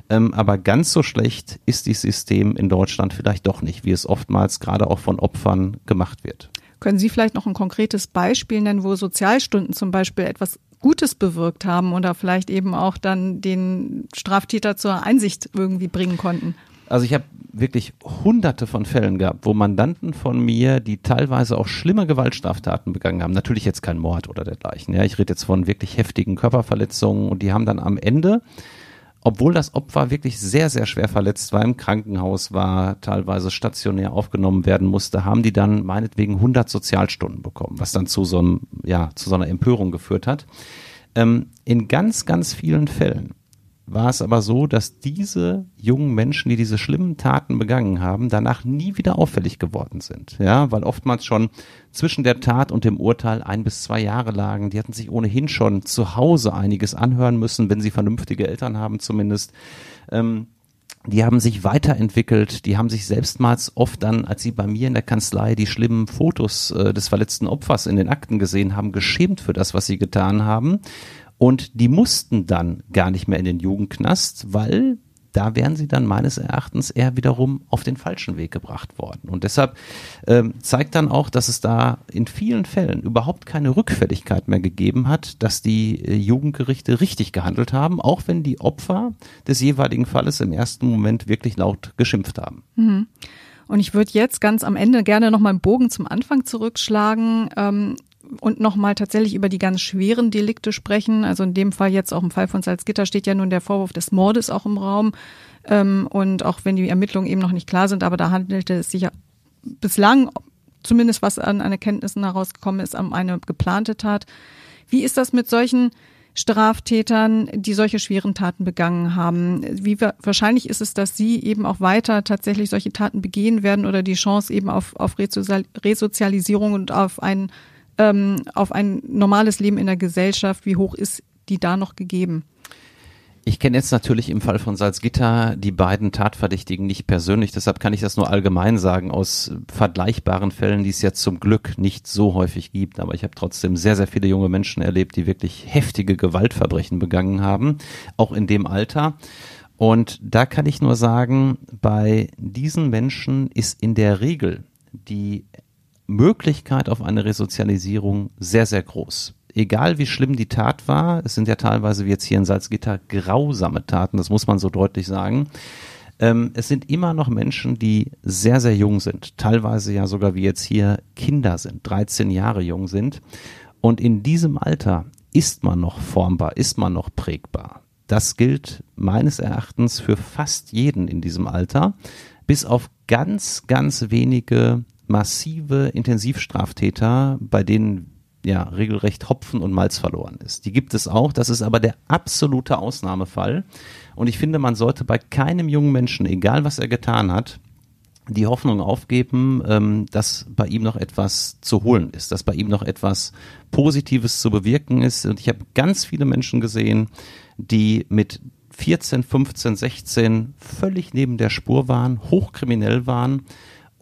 ähm, aber ganz so schlecht ist dieses System in Deutschland vielleicht doch nicht, wie es oftmals gerade auch von Opfern gemacht wird. Können Sie vielleicht noch ein konkretes Beispiel nennen, wo Sozialstunden zum Beispiel etwas Gutes bewirkt haben oder vielleicht eben auch dann den Straftäter zur Einsicht irgendwie bringen konnten? Also ich habe wirklich hunderte von Fällen gehabt, wo Mandanten von mir, die teilweise auch schlimme Gewaltstraftaten begangen haben, natürlich jetzt kein Mord oder dergleichen, ja, ich rede jetzt von wirklich heftigen Körperverletzungen und die haben dann am Ende obwohl das Opfer wirklich sehr, sehr schwer verletzt war, im Krankenhaus war, teilweise stationär aufgenommen werden musste, haben die dann meinetwegen 100 Sozialstunden bekommen, was dann zu so einem, ja, zu so einer Empörung geführt hat. Ähm, in ganz, ganz vielen Fällen war es aber so, dass diese jungen Menschen, die diese schlimmen Taten begangen haben, danach nie wieder auffällig geworden sind. Ja, weil oftmals schon zwischen der Tat und dem Urteil ein bis zwei Jahre lagen. Die hatten sich ohnehin schon zu Hause einiges anhören müssen, wenn sie vernünftige Eltern haben zumindest. Ähm, die haben sich weiterentwickelt, die haben sich selbstmals oft dann, als sie bei mir in der Kanzlei die schlimmen Fotos äh, des verletzten Opfers in den Akten gesehen haben, geschämt für das, was sie getan haben und die mussten dann gar nicht mehr in den Jugendknast, weil da wären sie dann meines Erachtens eher wiederum auf den falschen Weg gebracht worden. Und deshalb ähm, zeigt dann auch, dass es da in vielen Fällen überhaupt keine Rückfälligkeit mehr gegeben hat, dass die äh, Jugendgerichte richtig gehandelt haben, auch wenn die Opfer des jeweiligen Falles im ersten Moment wirklich laut geschimpft haben. Mhm. Und ich würde jetzt ganz am Ende gerne nochmal einen Bogen zum Anfang zurückschlagen. Ähm, und nochmal tatsächlich über die ganz schweren Delikte sprechen. Also in dem Fall jetzt auch im Fall von Salzgitter steht ja nun der Vorwurf des Mordes auch im Raum. Ähm, und auch wenn die Ermittlungen eben noch nicht klar sind, aber da handelte es sich ja bislang, zumindest was an, an Erkenntnissen herausgekommen ist, um eine geplante Tat. Wie ist das mit solchen Straftätern, die solche schweren Taten begangen haben. Wie wahrscheinlich ist es, dass sie eben auch weiter tatsächlich solche Taten begehen werden oder die Chance eben auf, auf Resozialisierung und auf ein ähm, auf ein normales Leben in der Gesellschaft, wie hoch ist die da noch gegeben? Ich kenne jetzt natürlich im Fall von Salzgitter die beiden Tatverdächtigen nicht persönlich, deshalb kann ich das nur allgemein sagen aus vergleichbaren Fällen, die es jetzt zum Glück nicht so häufig gibt. Aber ich habe trotzdem sehr, sehr viele junge Menschen erlebt, die wirklich heftige Gewaltverbrechen begangen haben, auch in dem Alter. Und da kann ich nur sagen, bei diesen Menschen ist in der Regel die Möglichkeit auf eine Resozialisierung sehr, sehr groß. Egal wie schlimm die Tat war, es sind ja teilweise wie jetzt hier in Salzgitter grausame Taten, das muss man so deutlich sagen. Ähm, es sind immer noch Menschen, die sehr, sehr jung sind, teilweise ja sogar wie jetzt hier Kinder sind, 13 Jahre jung sind. Und in diesem Alter ist man noch formbar, ist man noch prägbar. Das gilt meines Erachtens für fast jeden in diesem Alter, bis auf ganz, ganz wenige massive Intensivstraftäter, bei denen ja regelrecht Hopfen und Malz verloren ist. Die gibt es auch, das ist aber der absolute Ausnahmefall. Und ich finde, man sollte bei keinem jungen Menschen, egal was er getan hat, die Hoffnung aufgeben, ähm, dass bei ihm noch etwas zu holen ist, dass bei ihm noch etwas Positives zu bewirken ist. Und ich habe ganz viele Menschen gesehen, die mit 14, 15, 16 völlig neben der Spur waren, hochkriminell waren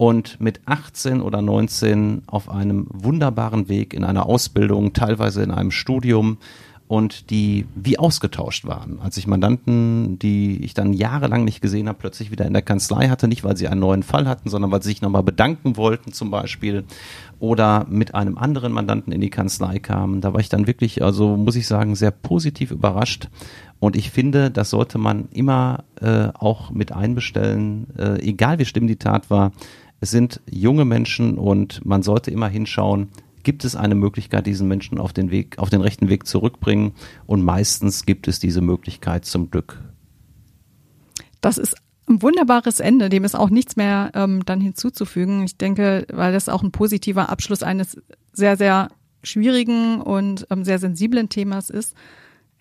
und mit 18 oder 19 auf einem wunderbaren Weg in einer Ausbildung, teilweise in einem Studium und die wie ausgetauscht waren. Als ich Mandanten, die ich dann jahrelang nicht gesehen habe, plötzlich wieder in der Kanzlei hatte, nicht weil sie einen neuen Fall hatten, sondern weil sie sich nochmal bedanken wollten zum Beispiel oder mit einem anderen Mandanten in die Kanzlei kamen. Da war ich dann wirklich, also muss ich sagen, sehr positiv überrascht und ich finde, das sollte man immer äh, auch mit einbestellen, äh, egal wie schlimm die Tat war, es sind junge Menschen und man sollte immer hinschauen, gibt es eine Möglichkeit, diesen Menschen auf den Weg, auf den rechten Weg zurückbringen? Und meistens gibt es diese Möglichkeit zum Glück. Das ist ein wunderbares Ende, dem ist auch nichts mehr ähm, dann hinzuzufügen. Ich denke, weil das auch ein positiver Abschluss eines sehr, sehr schwierigen und ähm, sehr sensiblen Themas ist.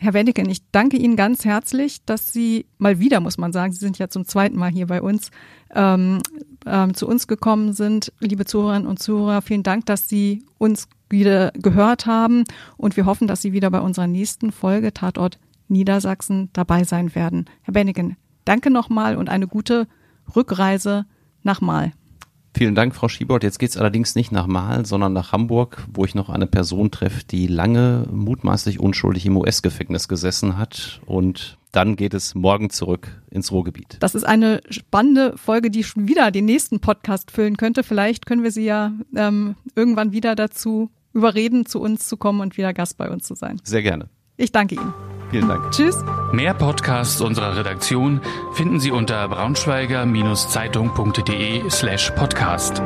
Herr Wendigen, ich danke Ihnen ganz herzlich, dass Sie mal wieder, muss man sagen, Sie sind ja zum zweiten Mal hier bei uns, ähm, ähm, zu uns gekommen sind. Liebe Zuhörerinnen und Zuhörer, vielen Dank, dass Sie uns wieder gehört haben und wir hoffen, dass Sie wieder bei unserer nächsten Folge Tatort Niedersachsen dabei sein werden. Herr Bennigen, danke nochmal und eine gute Rückreise nach Mal. Vielen Dank, Frau Schiebold. Jetzt geht's allerdings nicht nach Mahl, sondern nach Hamburg, wo ich noch eine Person treffe, die lange mutmaßlich unschuldig im US-Gefängnis gesessen hat. Und dann geht es morgen zurück ins Ruhrgebiet. Das ist eine spannende Folge, die schon wieder den nächsten Podcast füllen könnte. Vielleicht können wir Sie ja ähm, irgendwann wieder dazu überreden, zu uns zu kommen und wieder Gast bei uns zu sein. Sehr gerne. Ich danke Ihnen. Vielen Dank. Tschüss. Mehr Podcasts unserer Redaktion finden Sie unter braunschweiger-zeitung.de slash podcast.